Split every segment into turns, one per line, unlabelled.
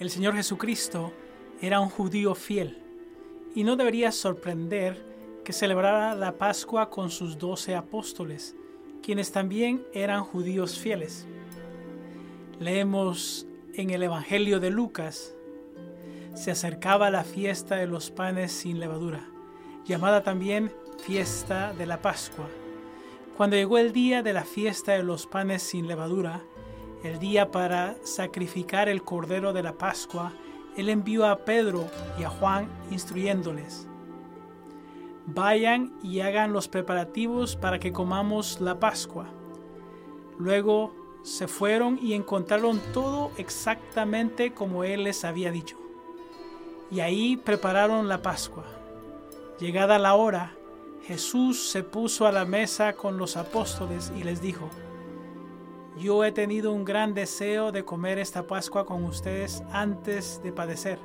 El Señor Jesucristo era un judío fiel y no debería sorprender que celebrara la Pascua con sus doce apóstoles, quienes también eran judíos fieles. Leemos en el Evangelio de Lucas, se acercaba la fiesta de los panes sin levadura, llamada también fiesta de la Pascua. Cuando llegó el día de la fiesta de los panes sin levadura, el día para sacrificar el cordero de la Pascua, él envió a Pedro y a Juan instruyéndoles, vayan y hagan los preparativos para que comamos la Pascua. Luego se fueron y encontraron todo exactamente como él les había dicho. Y ahí prepararon la Pascua. Llegada la hora, Jesús se puso a la mesa con los apóstoles y les dijo, yo he tenido un gran deseo de comer esta Pascua con ustedes antes de padecer,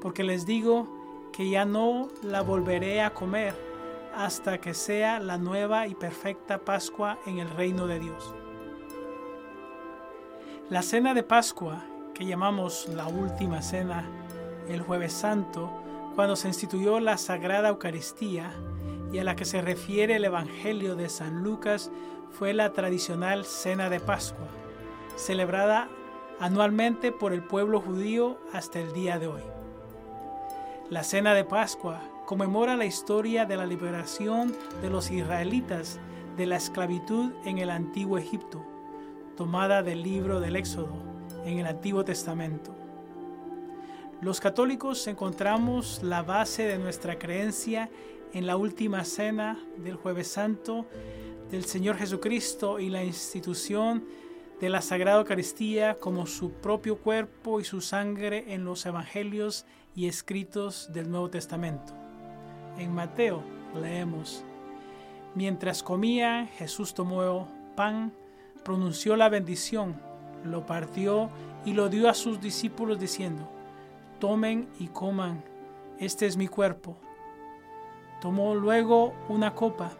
porque les digo que ya no la volveré a comer hasta que sea la nueva y perfecta Pascua en el reino de Dios. La cena de Pascua, que llamamos la última cena, el jueves santo, cuando se instituyó la Sagrada Eucaristía y a la que se refiere el Evangelio de San Lucas, fue la tradicional Cena de Pascua, celebrada anualmente por el pueblo judío hasta el día de hoy. La Cena de Pascua conmemora la historia de la liberación de los israelitas de la esclavitud en el antiguo Egipto, tomada del libro del Éxodo en el Antiguo Testamento. Los católicos encontramos la base de nuestra creencia en la última cena del jueves santo del Señor Jesucristo y la institución de la Sagrada Eucaristía como su propio cuerpo y su sangre en los evangelios y escritos del Nuevo Testamento. En Mateo leemos, mientras comía, Jesús tomó pan, pronunció la bendición, lo partió y lo dio a sus discípulos diciendo, tomen y coman, este es mi cuerpo. Tomó luego una copa,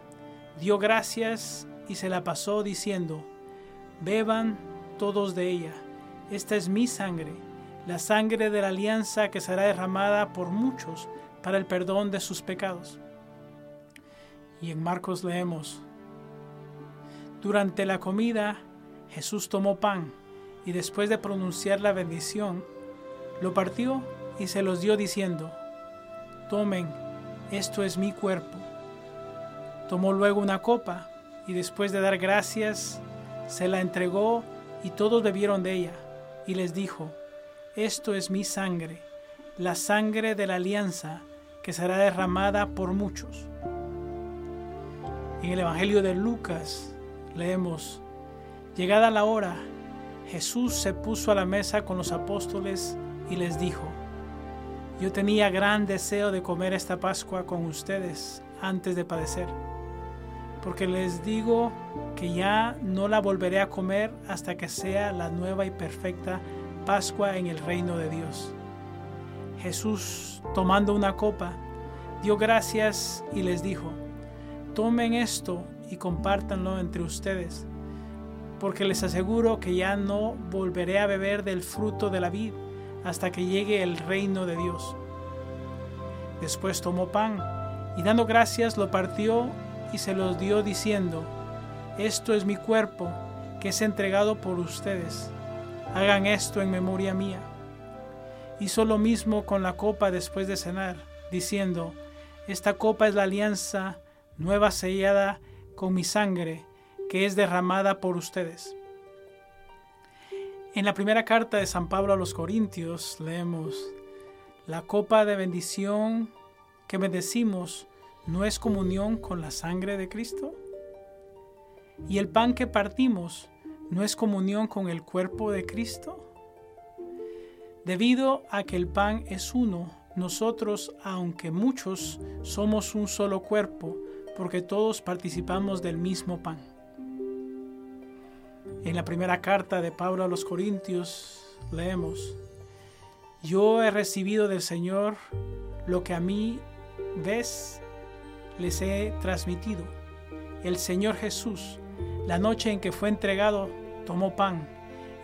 dio gracias y se la pasó diciendo, beban todos de ella, esta es mi sangre, la sangre de la alianza que será derramada por muchos para el perdón de sus pecados. Y en Marcos leemos, durante la comida Jesús tomó pan y después de pronunciar la bendición, lo partió y se los dio diciendo, tomen, esto es mi cuerpo Tomó luego una copa y después de dar gracias, se la entregó y todos bebieron de ella. Y les dijo, esto es mi sangre, la sangre de la alianza que será derramada por muchos. En el Evangelio de Lucas leemos, llegada la hora, Jesús se puso a la mesa con los apóstoles y les dijo, yo tenía gran deseo de comer esta Pascua con ustedes antes de padecer porque les digo que ya no la volveré a comer hasta que sea la nueva y perfecta Pascua en el reino de Dios. Jesús, tomando una copa, dio gracias y les dijo, tomen esto y compártanlo entre ustedes, porque les aseguro que ya no volveré a beber del fruto de la vid hasta que llegue el reino de Dios. Después tomó pan y dando gracias lo partió y se los dio diciendo, Esto es mi cuerpo que es entregado por ustedes. Hagan esto en memoria mía. Hizo lo mismo con la copa después de cenar, diciendo, Esta copa es la alianza nueva sellada con mi sangre, que es derramada por ustedes. En la primera carta de San Pablo a los Corintios leemos, La copa de bendición que bendecimos ¿no es comunión con la sangre de Cristo? ¿Y el pan que partimos no es comunión con el cuerpo de Cristo? Debido a que el pan es uno, nosotros, aunque muchos, somos un solo cuerpo, porque todos participamos del mismo pan. En la primera carta de Pablo a los Corintios leemos, Yo he recibido del Señor lo que a mí ves les he transmitido. El Señor Jesús, la noche en que fue entregado, tomó pan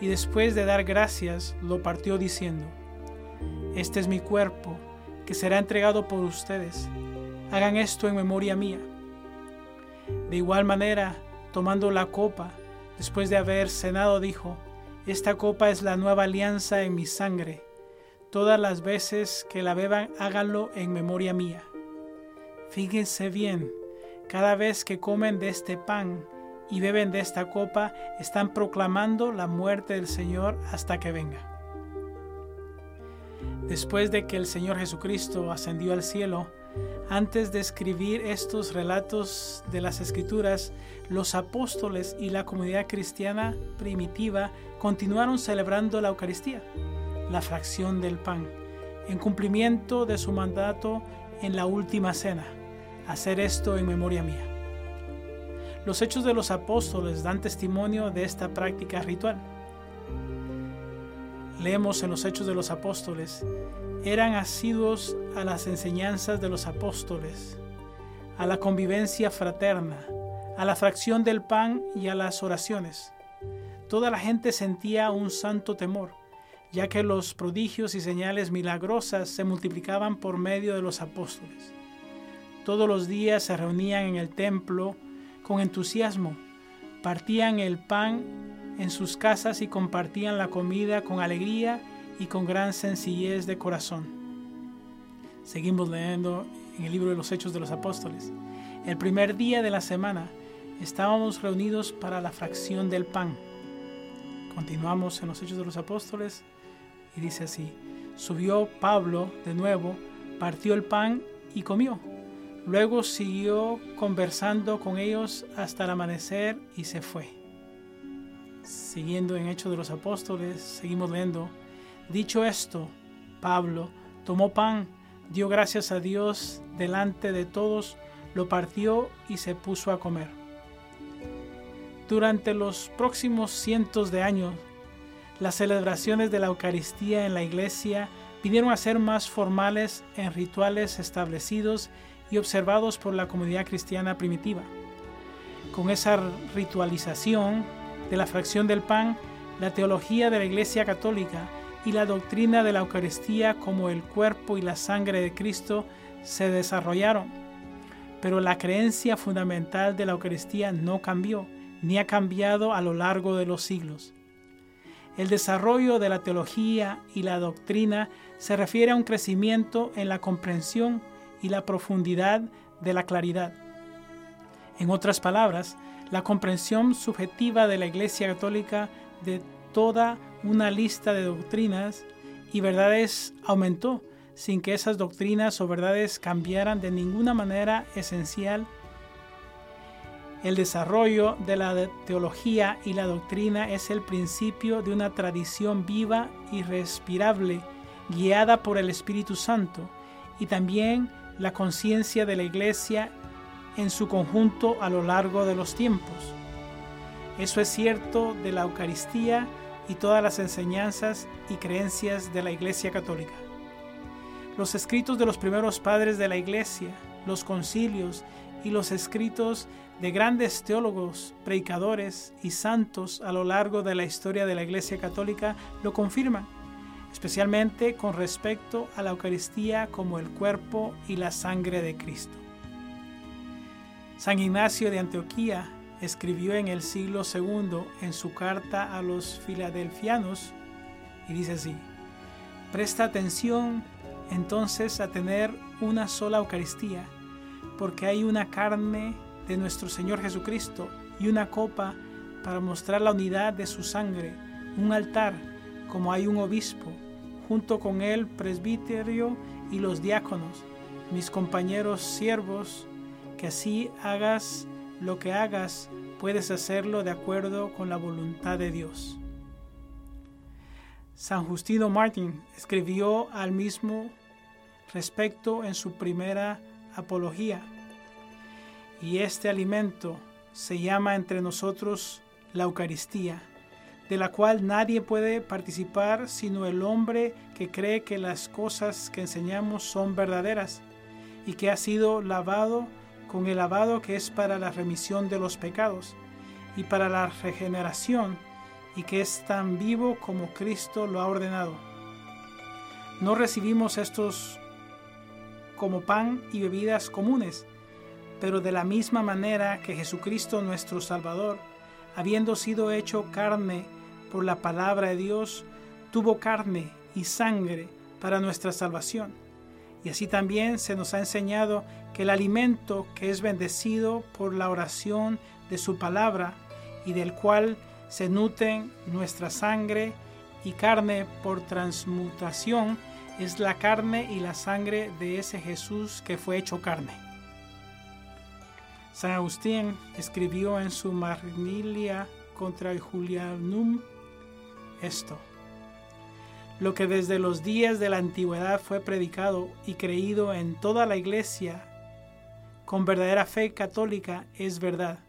y después de dar gracias lo partió diciendo, Este es mi cuerpo, que será entregado por ustedes. Hagan esto en memoria mía. De igual manera, tomando la copa, después de haber cenado, dijo, Esta copa es la nueva alianza en mi sangre. Todas las veces que la beban, háganlo en memoria mía. Fíjense bien, cada vez que comen de este pan y beben de esta copa, están proclamando la muerte del Señor hasta que venga. Después de que el Señor Jesucristo ascendió al cielo, antes de escribir estos relatos de las Escrituras, los apóstoles y la comunidad cristiana primitiva continuaron celebrando la Eucaristía, la fracción del pan, en cumplimiento de su mandato en la última cena, hacer esto en memoria mía. Los hechos de los apóstoles dan testimonio de esta práctica ritual. Leemos en los hechos de los apóstoles, eran asiduos a las enseñanzas de los apóstoles, a la convivencia fraterna, a la fracción del pan y a las oraciones. Toda la gente sentía un santo temor, ya que los prodigios y señales milagrosas se multiplicaban por medio de los apóstoles. Todos los días se reunían en el templo con entusiasmo, partían el pan en sus casas y compartían la comida con alegría y con gran sencillez de corazón. Seguimos leyendo en el libro de los Hechos de los Apóstoles. El primer día de la semana estábamos reunidos para la fracción del pan. Continuamos en los Hechos de los Apóstoles y dice así, subió Pablo de nuevo, partió el pan y comió. Luego siguió conversando con ellos hasta el amanecer y se fue. Siguiendo en Hechos de los Apóstoles, seguimos leyendo. Dicho esto, Pablo tomó pan, dio gracias a Dios delante de todos, lo partió y se puso a comer. Durante los próximos cientos de años, las celebraciones de la Eucaristía en la iglesia vinieron a ser más formales en rituales establecidos y observados por la comunidad cristiana primitiva. Con esa ritualización de la fracción del pan, la teología de la Iglesia Católica y la doctrina de la Eucaristía como el cuerpo y la sangre de Cristo se desarrollaron. Pero la creencia fundamental de la Eucaristía no cambió, ni ha cambiado a lo largo de los siglos. El desarrollo de la teología y la doctrina se refiere a un crecimiento en la comprensión y la profundidad de la claridad. En otras palabras, la comprensión subjetiva de la Iglesia Católica de toda una lista de doctrinas y verdades aumentó sin que esas doctrinas o verdades cambiaran de ninguna manera esencial. El desarrollo de la teología y la doctrina es el principio de una tradición viva y respirable, guiada por el Espíritu Santo, y también la conciencia de la Iglesia en su conjunto a lo largo de los tiempos. Eso es cierto de la Eucaristía y todas las enseñanzas y creencias de la Iglesia Católica. Los escritos de los primeros padres de la Iglesia, los concilios y los escritos de grandes teólogos, predicadores y santos a lo largo de la historia de la Iglesia Católica lo confirman especialmente con respecto a la Eucaristía como el cuerpo y la sangre de Cristo. San Ignacio de Antioquía escribió en el siglo II en su carta a los filadelfianos y dice así, presta atención entonces a tener una sola Eucaristía, porque hay una carne de nuestro Señor Jesucristo y una copa para mostrar la unidad de su sangre, un altar como hay un obispo junto con el presbiterio y los diáconos, mis compañeros siervos, que así hagas lo que hagas, puedes hacerlo de acuerdo con la voluntad de Dios. San Justino Martín escribió al mismo respecto en su primera apología, y este alimento se llama entre nosotros la Eucaristía de la cual nadie puede participar sino el hombre que cree que las cosas que enseñamos son verdaderas y que ha sido lavado con el lavado que es para la remisión de los pecados y para la regeneración y que es tan vivo como Cristo lo ha ordenado. No recibimos estos como pan y bebidas comunes, pero de la misma manera que Jesucristo nuestro Salvador, habiendo sido hecho carne por la palabra de Dios, tuvo carne y sangre para nuestra salvación. Y así también se nos ha enseñado que el alimento que es bendecido por la oración de su palabra y del cual se nutren nuestra sangre y carne por transmutación, es la carne y la sangre de ese Jesús que fue hecho carne. San Agustín escribió en su Marnilia contra Julianum esto. Lo que desde los días de la antigüedad fue predicado y creído en toda la iglesia con verdadera fe católica es verdad,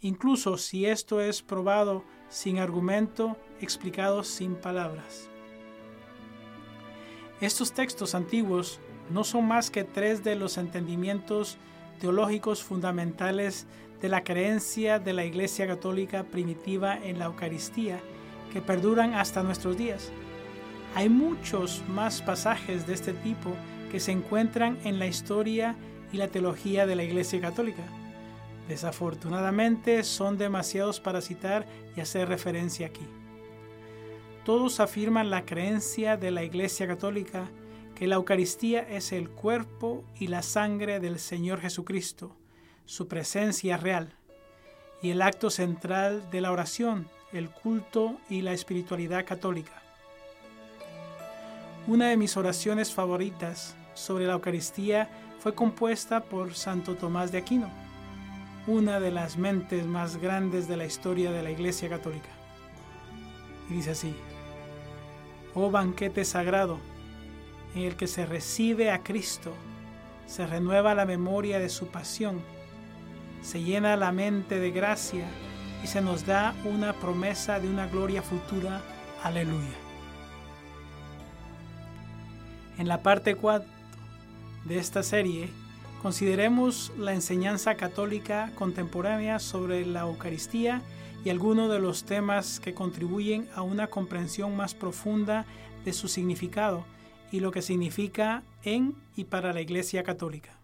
incluso si esto es probado sin argumento, explicado sin palabras. Estos textos antiguos no son más que tres de los entendimientos teológicos fundamentales de la creencia de la Iglesia Católica primitiva en la Eucaristía que perduran hasta nuestros días. Hay muchos más pasajes de este tipo que se encuentran en la historia y la teología de la Iglesia Católica. Desafortunadamente son demasiados para citar y hacer referencia aquí. Todos afirman la creencia de la Iglesia Católica que la Eucaristía es el cuerpo y la sangre del Señor Jesucristo, su presencia real, y el acto central de la oración, el culto y la espiritualidad católica. Una de mis oraciones favoritas sobre la Eucaristía fue compuesta por Santo Tomás de Aquino, una de las mentes más grandes de la historia de la Iglesia Católica. Y dice así, oh banquete sagrado, en el que se recibe a Cristo, se renueva la memoria de su pasión, se llena la mente de gracia y se nos da una promesa de una gloria futura. Aleluya. En la parte 4 de esta serie, consideremos la enseñanza católica contemporánea sobre la Eucaristía y algunos de los temas que contribuyen a una comprensión más profunda de su significado y lo que significa en y para la Iglesia Católica.